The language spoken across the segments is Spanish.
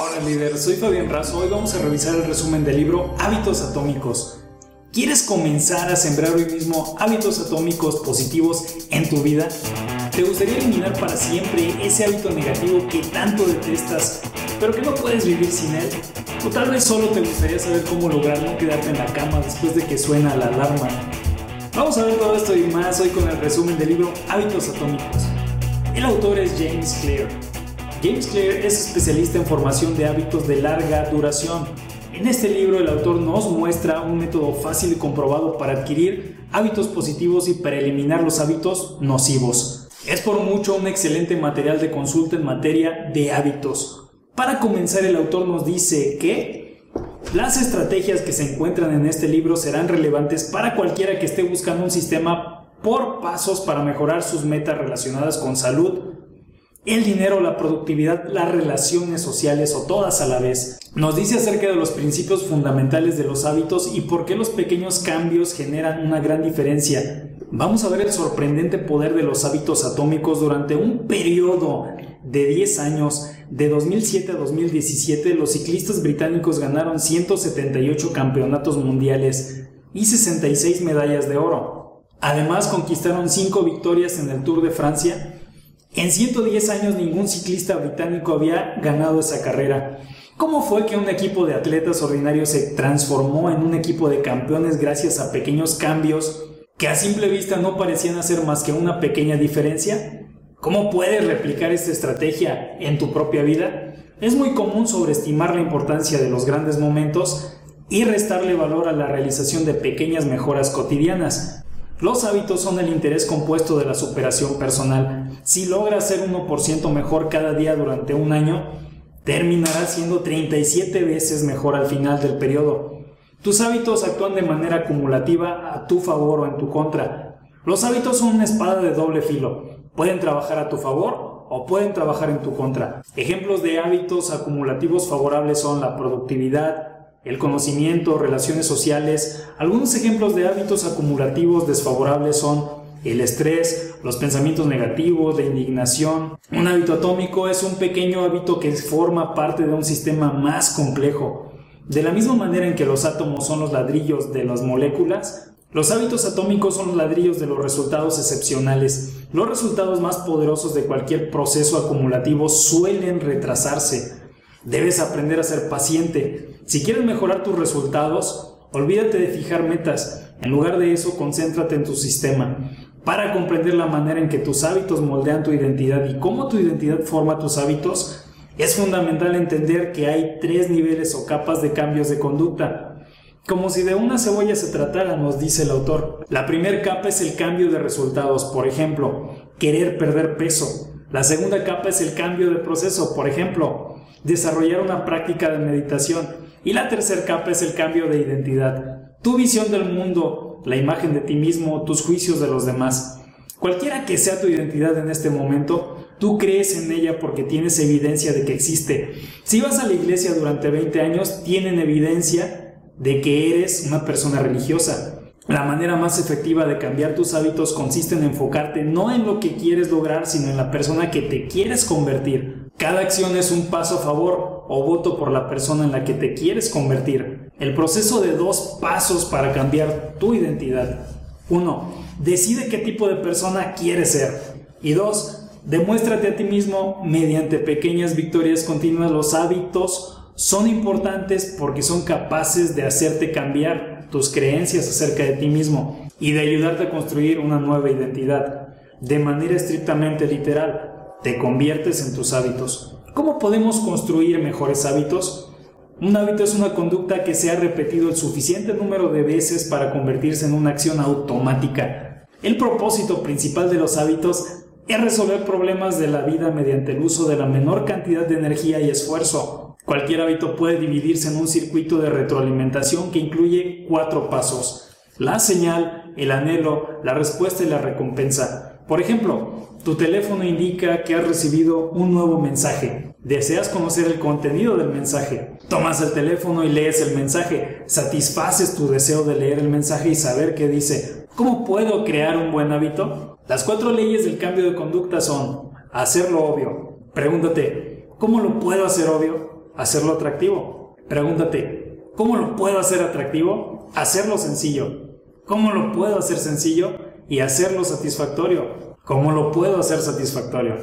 Hola líder, soy Fabián Razo. Hoy vamos a revisar el resumen del libro Hábitos Atómicos. ¿Quieres comenzar a sembrar hoy mismo hábitos atómicos positivos en tu vida? ¿Te gustaría eliminar para siempre ese hábito negativo que tanto detestas, pero que no puedes vivir sin él? O tal vez solo te gustaría saber cómo lograrlo quedarte en la cama después de que suena la alarma. Vamos a ver todo esto y más hoy con el resumen del libro Hábitos Atómicos. El autor es James Clear. James Clear es especialista en formación de hábitos de larga duración. En este libro el autor nos muestra un método fácil y comprobado para adquirir hábitos positivos y para eliminar los hábitos nocivos. Es por mucho un excelente material de consulta en materia de hábitos. Para comenzar el autor nos dice que las estrategias que se encuentran en este libro serán relevantes para cualquiera que esté buscando un sistema por pasos para mejorar sus metas relacionadas con salud, el dinero, la productividad, las relaciones sociales o todas a la vez. Nos dice acerca de los principios fundamentales de los hábitos y por qué los pequeños cambios generan una gran diferencia. Vamos a ver el sorprendente poder de los hábitos atómicos durante un periodo de 10 años. De 2007 a 2017 los ciclistas británicos ganaron 178 campeonatos mundiales y 66 medallas de oro. Además conquistaron 5 victorias en el Tour de Francia en 110 años ningún ciclista británico había ganado esa carrera. ¿Cómo fue que un equipo de atletas ordinarios se transformó en un equipo de campeones gracias a pequeños cambios que a simple vista no parecían hacer más que una pequeña diferencia? ¿Cómo puedes replicar esta estrategia en tu propia vida? Es muy común sobreestimar la importancia de los grandes momentos y restarle valor a la realización de pequeñas mejoras cotidianas. Los hábitos son el interés compuesto de la superación personal. Si logras ser 1% mejor cada día durante un año, terminarás siendo 37 veces mejor al final del periodo. Tus hábitos actúan de manera acumulativa a tu favor o en tu contra. Los hábitos son una espada de doble filo. Pueden trabajar a tu favor o pueden trabajar en tu contra. Ejemplos de hábitos acumulativos favorables son la productividad, el conocimiento, relaciones sociales. Algunos ejemplos de hábitos acumulativos desfavorables son el estrés, los pensamientos negativos, la indignación. Un hábito atómico es un pequeño hábito que forma parte de un sistema más complejo. De la misma manera en que los átomos son los ladrillos de las moléculas, los hábitos atómicos son los ladrillos de los resultados excepcionales. Los resultados más poderosos de cualquier proceso acumulativo suelen retrasarse. Debes aprender a ser paciente, si quieres mejorar tus resultados, olvídate de fijar metas. En lugar de eso, concéntrate en tu sistema. Para comprender la manera en que tus hábitos moldean tu identidad y cómo tu identidad forma tus hábitos, es fundamental entender que hay tres niveles o capas de cambios de conducta. Como si de una cebolla se tratara, nos dice el autor. La primera capa es el cambio de resultados, por ejemplo, querer perder peso. La segunda capa es el cambio de proceso, por ejemplo, desarrollar una práctica de meditación. Y la tercera capa es el cambio de identidad. Tu visión del mundo, la imagen de ti mismo, tus juicios de los demás. Cualquiera que sea tu identidad en este momento, tú crees en ella porque tienes evidencia de que existe. Si vas a la iglesia durante 20 años, tienen evidencia de que eres una persona religiosa. La manera más efectiva de cambiar tus hábitos consiste en enfocarte no en lo que quieres lograr, sino en la persona que te quieres convertir. Cada acción es un paso a favor o voto por la persona en la que te quieres convertir. El proceso de dos pasos para cambiar tu identidad. 1. Decide qué tipo de persona quieres ser. Y 2. Demuéstrate a ti mismo mediante pequeñas victorias continuas los hábitos son importantes porque son capaces de hacerte cambiar tus creencias acerca de ti mismo y de ayudarte a construir una nueva identidad. De manera estrictamente literal, te conviertes en tus hábitos. ¿Cómo podemos construir mejores hábitos? Un hábito es una conducta que se ha repetido el suficiente número de veces para convertirse en una acción automática. El propósito principal de los hábitos es resolver problemas de la vida mediante el uso de la menor cantidad de energía y esfuerzo. Cualquier hábito puede dividirse en un circuito de retroalimentación que incluye cuatro pasos. La señal, el anhelo, la respuesta y la recompensa. Por ejemplo, tu teléfono indica que has recibido un nuevo mensaje. Deseas conocer el contenido del mensaje. Tomas el teléfono y lees el mensaje. Satisfaces tu deseo de leer el mensaje y saber qué dice. ¿Cómo puedo crear un buen hábito? Las cuatro leyes del cambio de conducta son hacerlo obvio. Pregúntate, ¿cómo lo puedo hacer obvio? hacerlo atractivo. Pregúntate, ¿cómo lo puedo hacer atractivo? Hacerlo sencillo. ¿Cómo lo puedo hacer sencillo y hacerlo satisfactorio? ¿Cómo lo puedo hacer satisfactorio?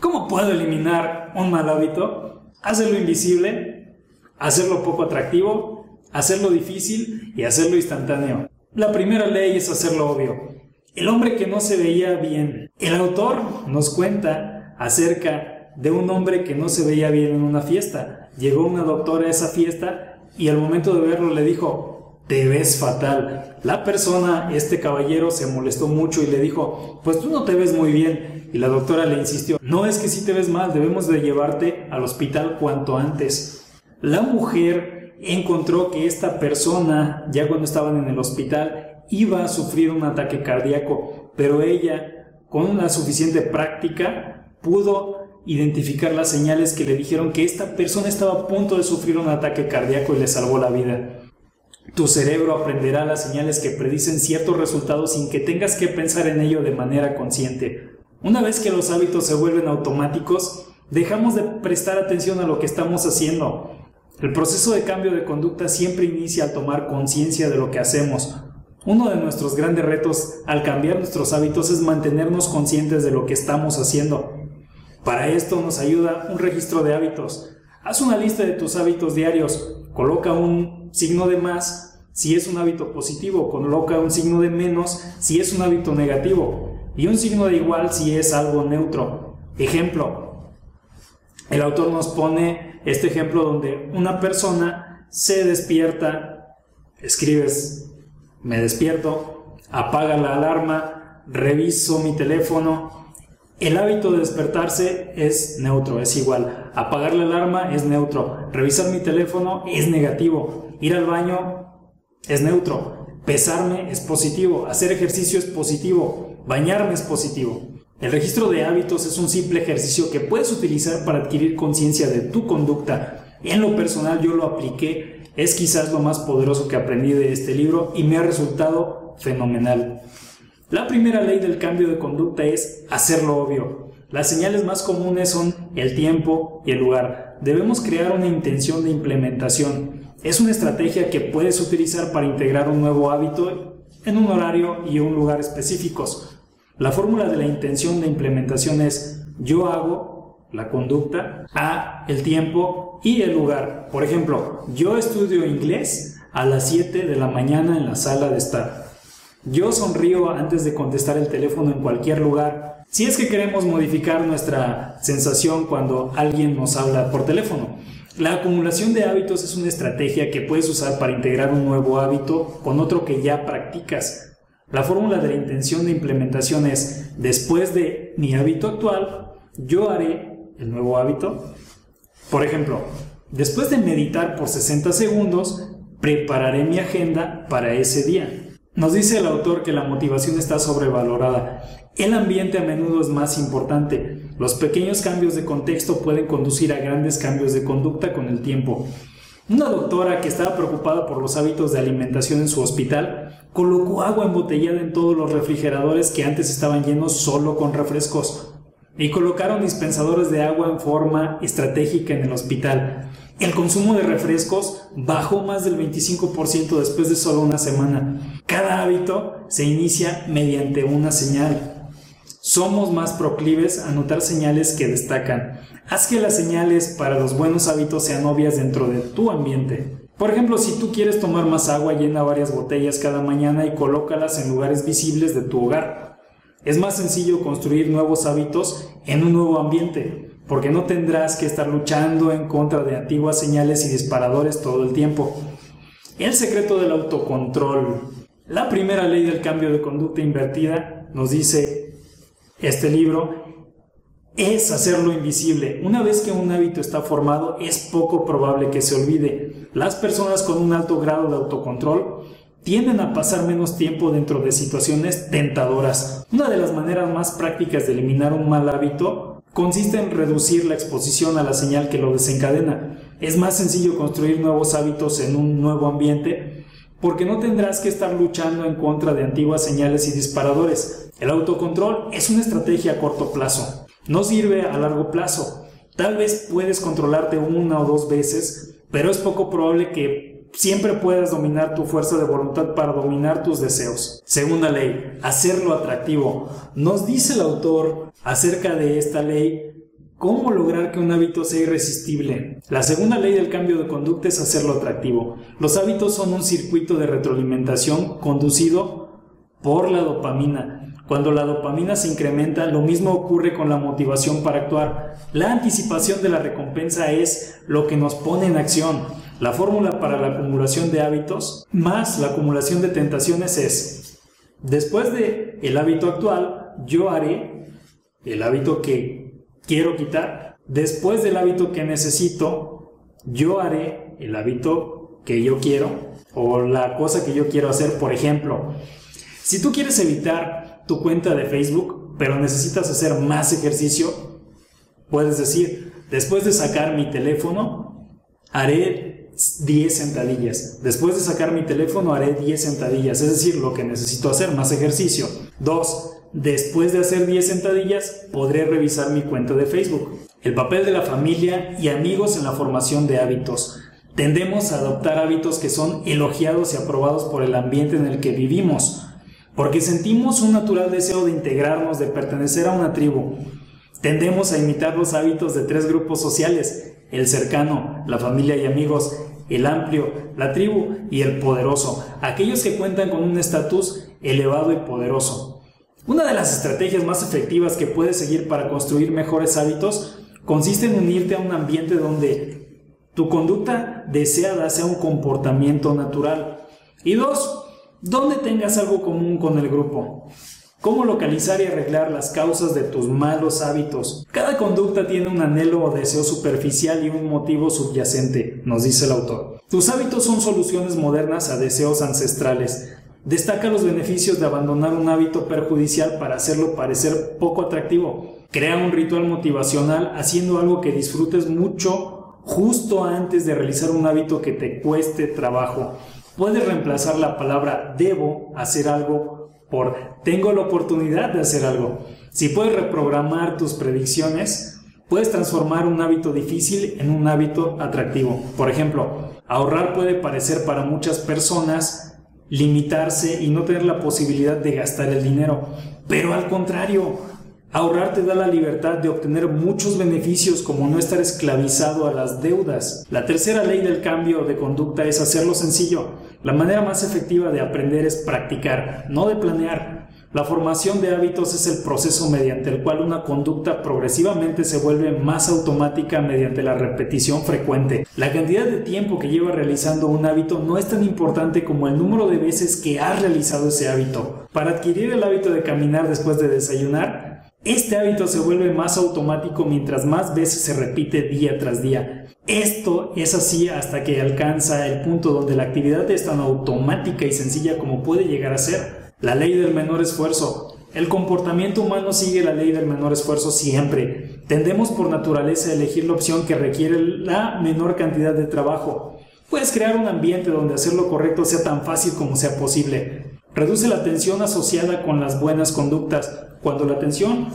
¿Cómo puedo eliminar un mal hábito? Hacerlo invisible, hacerlo poco atractivo, hacerlo difícil y hacerlo instantáneo. La primera ley es hacerlo obvio. El hombre que no se veía bien. El autor nos cuenta acerca de un hombre que no se veía bien en una fiesta. Llegó una doctora a esa fiesta y al momento de verlo le dijo, te ves fatal. La persona, este caballero, se molestó mucho y le dijo, pues tú no te ves muy bien. Y la doctora le insistió, no es que si te ves mal, debemos de llevarte al hospital cuanto antes. La mujer encontró que esta persona, ya cuando estaban en el hospital, iba a sufrir un ataque cardíaco, pero ella, con una suficiente práctica, pudo identificar las señales que le dijeron que esta persona estaba a punto de sufrir un ataque cardíaco y le salvó la vida. Tu cerebro aprenderá las señales que predicen ciertos resultados sin que tengas que pensar en ello de manera consciente. Una vez que los hábitos se vuelven automáticos, dejamos de prestar atención a lo que estamos haciendo. El proceso de cambio de conducta siempre inicia al tomar conciencia de lo que hacemos. Uno de nuestros grandes retos al cambiar nuestros hábitos es mantenernos conscientes de lo que estamos haciendo. Para esto nos ayuda un registro de hábitos. Haz una lista de tus hábitos diarios, coloca signo de más si es un hábito positivo, coloca un signo de menos si es un hábito negativo y un signo de igual si es algo neutro. Ejemplo, el autor nos pone este ejemplo donde una persona se despierta, escribes, me despierto, apaga la alarma, reviso mi teléfono. El hábito de despertarse es neutro, es igual. Apagar la alarma es neutro. Revisar mi teléfono es negativo. Ir al baño es neutro. Pesarme es positivo. Hacer ejercicio es positivo. Bañarme es positivo. El registro de hábitos es un simple ejercicio que puedes utilizar para adquirir conciencia de tu conducta. En lo personal yo lo apliqué, es quizás lo más poderoso que aprendí de este libro y me ha resultado fenomenal. La primera ley del cambio de conducta es hacerlo obvio. Las señales más comunes son el tiempo y el lugar. Debemos crear una intención de implementación. Es una estrategia que puedes utilizar para integrar un nuevo hábito en un horario y un lugar específicos. La fórmula de la intención de implementación es yo hago la conducta a el tiempo y el lugar. Por ejemplo, yo estudio inglés a las 7 de la mañana en la sala de estar. Yo sonrío antes de contestar el teléfono en cualquier lugar. Si es que queremos modificar nuestra sensación cuando alguien nos habla por teléfono. La acumulación de hábitos es una estrategia que puedes usar para integrar un nuevo hábito con otro que ya practicas. La fórmula de la intención de implementación es, después de mi hábito actual, yo haré el nuevo hábito. Por ejemplo, después de meditar por 60 segundos, prepararé mi agenda para ese día. Nos dice el autor que la motivación está sobrevalorada. El ambiente a menudo es más importante. Los pequeños cambios de contexto pueden conducir a grandes cambios de conducta con el tiempo. Una doctora que estaba preocupada por los hábitos de alimentación en su hospital colocó agua embotellada en todos los refrigeradores que antes estaban llenos solo con refrescos y colocaron dispensadores de agua en forma estratégica en el hospital. El consumo de refrescos bajó más del 25% después de solo una semana. Cada hábito se inicia mediante una señal. Somos más proclives a notar señales que destacan. Haz que las señales para los buenos hábitos sean obvias dentro de tu ambiente. Por ejemplo, si tú quieres tomar más agua, llena varias botellas cada mañana y colócalas en lugares visibles de tu hogar. Es más sencillo construir nuevos hábitos en un nuevo ambiente, porque no tendrás que estar luchando en contra de antiguas señales y disparadores todo el tiempo. El secreto del autocontrol. La primera ley del cambio de conducta invertida nos dice este libro, es hacerlo invisible. Una vez que un hábito está formado, es poco probable que se olvide. Las personas con un alto grado de autocontrol tienden a pasar menos tiempo dentro de situaciones tentadoras. Una de las maneras más prácticas de eliminar un mal hábito consiste en reducir la exposición a la señal que lo desencadena. Es más sencillo construir nuevos hábitos en un nuevo ambiente porque no tendrás que estar luchando en contra de antiguas señales y disparadores. El autocontrol es una estrategia a corto plazo, no sirve a largo plazo. Tal vez puedes controlarte una o dos veces, pero es poco probable que siempre puedas dominar tu fuerza de voluntad para dominar tus deseos. Segunda ley, hacerlo atractivo. Nos dice el autor acerca de esta ley ¿Cómo lograr que un hábito sea irresistible? La segunda ley del cambio de conducta es hacerlo atractivo. Los hábitos son un circuito de retroalimentación conducido por la dopamina. Cuando la dopamina se incrementa, lo mismo ocurre con la motivación para actuar. La anticipación de la recompensa es lo que nos pone en acción. La fórmula para la acumulación de hábitos más la acumulación de tentaciones es, después de el hábito actual, yo haré el hábito que quiero quitar. Después del hábito que necesito, yo haré el hábito que yo quiero o la cosa que yo quiero hacer. Por ejemplo, si tú quieres evitar tu cuenta de Facebook, pero necesitas hacer más ejercicio, puedes decir, después de sacar mi teléfono, haré 10 sentadillas. Después de sacar mi teléfono, haré 10 sentadillas. Es decir, lo que necesito hacer, más ejercicio. 2. Después de hacer 10 sentadillas, podré revisar mi cuenta de Facebook. El papel de la familia y amigos en la formación de hábitos. Tendemos a adoptar hábitos que son elogiados y aprobados por el ambiente en el que vivimos, porque sentimos un natural deseo de integrarnos, de pertenecer a una tribu. Tendemos a imitar los hábitos de tres grupos sociales, el cercano, la familia y amigos, el amplio, la tribu y el poderoso, aquellos que cuentan con un estatus elevado y poderoso. Una de las estrategias más efectivas que puedes seguir para construir mejores hábitos consiste en unirte a un ambiente donde tu conducta deseada sea un comportamiento natural. Y dos, donde tengas algo común con el grupo. Cómo localizar y arreglar las causas de tus malos hábitos. Cada conducta tiene un anhelo o deseo superficial y un motivo subyacente, nos dice el autor. Tus hábitos son soluciones modernas a deseos ancestrales. Destaca los beneficios de abandonar un hábito perjudicial para hacerlo parecer poco atractivo. Crea un ritual motivacional haciendo algo que disfrutes mucho justo antes de realizar un hábito que te cueste trabajo. Puedes reemplazar la palabra debo hacer algo por tengo la oportunidad de hacer algo. Si puedes reprogramar tus predicciones, puedes transformar un hábito difícil en un hábito atractivo. Por ejemplo, ahorrar puede parecer para muchas personas limitarse y no tener la posibilidad de gastar el dinero. Pero al contrario, ahorrar te da la libertad de obtener muchos beneficios como no estar esclavizado a las deudas. La tercera ley del cambio de conducta es hacerlo sencillo. La manera más efectiva de aprender es practicar, no de planear. La formación de hábitos es el proceso mediante el cual una conducta progresivamente se vuelve más automática mediante la repetición frecuente. La cantidad de tiempo que lleva realizando un hábito no es tan importante como el número de veces que has realizado ese hábito. Para adquirir el hábito de caminar después de desayunar, este hábito se vuelve más automático mientras más veces se repite día tras día. Esto es así hasta que alcanza el punto donde la actividad es tan automática y sencilla como puede llegar a ser. La ley del menor esfuerzo. El comportamiento humano sigue la ley del menor esfuerzo siempre. Tendemos por naturaleza a elegir la opción que requiere la menor cantidad de trabajo. Puedes crear un ambiente donde hacer lo correcto sea tan fácil como sea posible. Reduce la tensión asociada con las buenas conductas. Cuando la tensión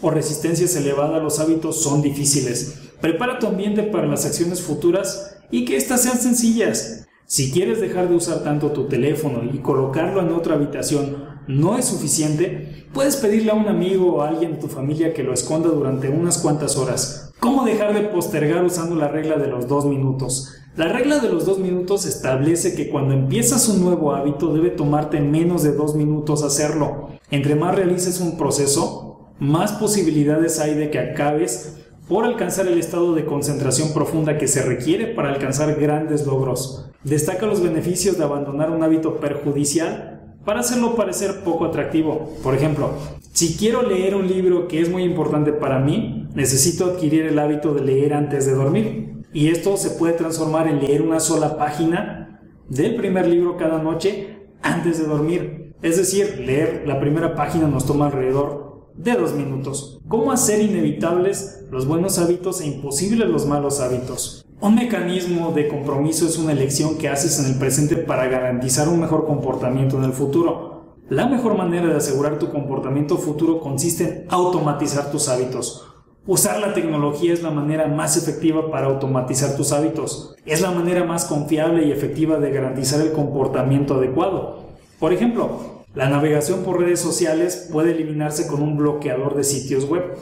o resistencia es elevada, los hábitos son difíciles. Prepara tu ambiente para las acciones futuras y que éstas sean sencillas. Si quieres dejar de usar tanto tu teléfono y colocarlo en otra habitación no es suficiente, puedes pedirle a un amigo o a alguien de tu familia que lo esconda durante unas cuantas horas. ¿Cómo dejar de postergar usando la regla de los dos minutos? La regla de los dos minutos establece que cuando empiezas un nuevo hábito debe tomarte menos de dos minutos hacerlo. Entre más realices un proceso, más posibilidades hay de que acabes por alcanzar el estado de concentración profunda que se requiere para alcanzar grandes logros. Destaca los beneficios de abandonar un hábito perjudicial para hacerlo parecer poco atractivo. Por ejemplo, si quiero leer un libro que es muy importante para mí, necesito adquirir el hábito de leer antes de dormir. Y esto se puede transformar en leer una sola página del primer libro cada noche antes de dormir. Es decir, leer la primera página nos toma alrededor de dos minutos. ¿Cómo hacer inevitables los buenos hábitos e imposibles los malos hábitos? Un mecanismo de compromiso es una elección que haces en el presente para garantizar un mejor comportamiento en el futuro. La mejor manera de asegurar tu comportamiento futuro consiste en automatizar tus hábitos. Usar la tecnología es la manera más efectiva para automatizar tus hábitos. Es la manera más confiable y efectiva de garantizar el comportamiento adecuado. Por ejemplo, la navegación por redes sociales puede eliminarse con un bloqueador de sitios web.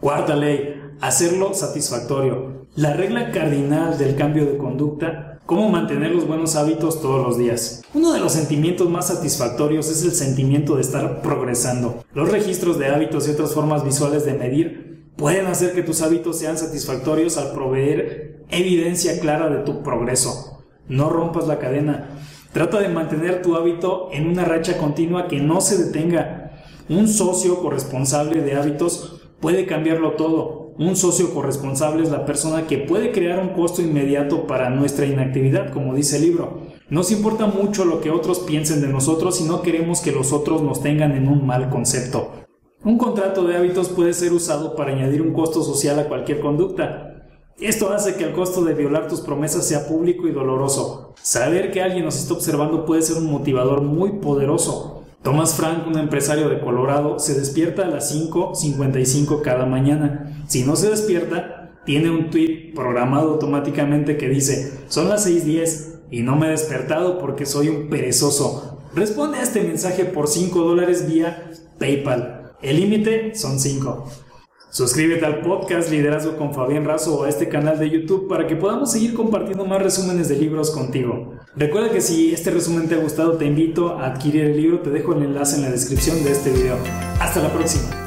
Cuarta ley, hacerlo satisfactorio. La regla cardinal del cambio de conducta, cómo mantener los buenos hábitos todos los días. Uno de los sentimientos más satisfactorios es el sentimiento de estar progresando. Los registros de hábitos y otras formas visuales de medir pueden hacer que tus hábitos sean satisfactorios al proveer evidencia clara de tu progreso. No rompas la cadena. Trata de mantener tu hábito en una racha continua que no se detenga. Un socio corresponsable de hábitos puede cambiarlo todo. Un socio corresponsable es la persona que puede crear un costo inmediato para nuestra inactividad, como dice el libro. Nos importa mucho lo que otros piensen de nosotros y no queremos que los otros nos tengan en un mal concepto. Un contrato de hábitos puede ser usado para añadir un costo social a cualquier conducta. Esto hace que el costo de violar tus promesas sea público y doloroso. Saber que alguien nos está observando puede ser un motivador muy poderoso. Thomas Frank, un empresario de Colorado, se despierta a las 5.55 cada mañana. Si no se despierta, tiene un tweet programado automáticamente que dice, son las 6.10 y no me he despertado porque soy un perezoso. Responde a este mensaje por 5 dólares vía PayPal. El límite son 5. Suscríbete al podcast Liderazgo con Fabián Razo o a este canal de YouTube para que podamos seguir compartiendo más resúmenes de libros contigo. Recuerda que si este resumen te ha gustado te invito a adquirir el libro, te dejo el enlace en la descripción de este video. Hasta la próxima.